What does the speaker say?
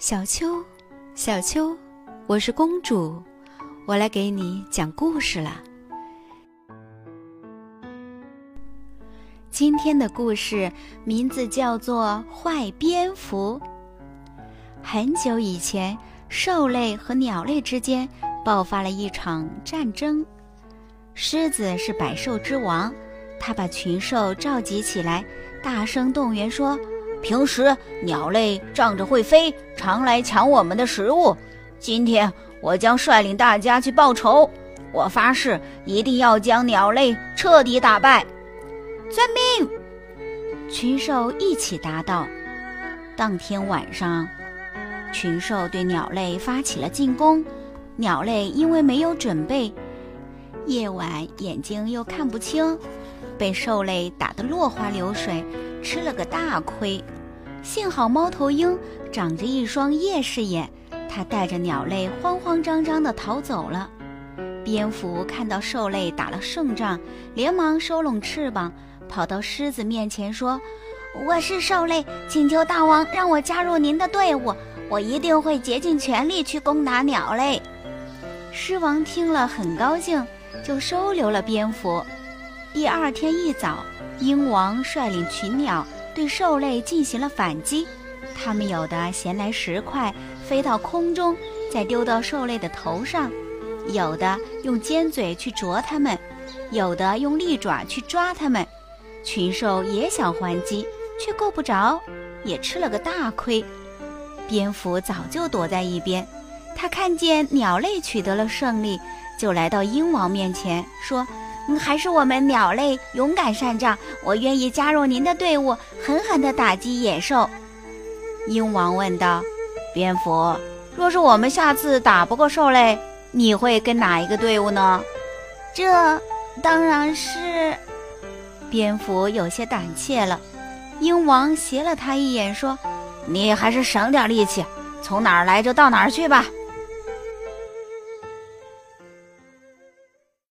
小秋，小秋，我是公主，我来给你讲故事了。今天的故事名字叫做《坏蝙蝠》。很久以前，兽类和鸟类之间爆发了一场战争。狮子是百兽之王，他把群兽召集起来，大声动员说。平时鸟类仗着会飞，常来抢我们的食物。今天我将率领大家去报仇。我发誓，一定要将鸟类彻底打败。遵命！群兽一起答道。当天晚上，群兽对鸟类发起了进攻。鸟类因为没有准备，夜晚眼睛又看不清，被兽类打得落花流水。吃了个大亏，幸好猫头鹰长着一双夜视眼，它带着鸟类慌慌张张地逃走了。蝙蝠看到兽类打了胜仗，连忙收拢翅膀，跑到狮子面前说：“我是兽类，请求大王让我加入您的队伍，我一定会竭尽全力去攻打鸟类。”狮王听了很高兴，就收留了蝙蝠。第二天一早。鹰王率领群鸟对兽类进行了反击，它们有的衔来石块飞到空中，再丢到兽类的头上；有的用尖嘴去啄它们，有的用利爪去抓它们。群兽也想还击，却够不着，也吃了个大亏。蝙蝠早就躲在一边，它看见鸟类取得了胜利，就来到鹰王面前说。还是我们鸟类勇敢善战，我愿意加入您的队伍，狠狠地打击野兽。鹰王问道：“蝙蝠，若是我们下次打不过兽类，你会跟哪一个队伍呢？”这当然是……蝙蝠有些胆怯了。鹰王斜了他一眼，说：“你还是省点力气，从哪儿来就到哪儿去吧。”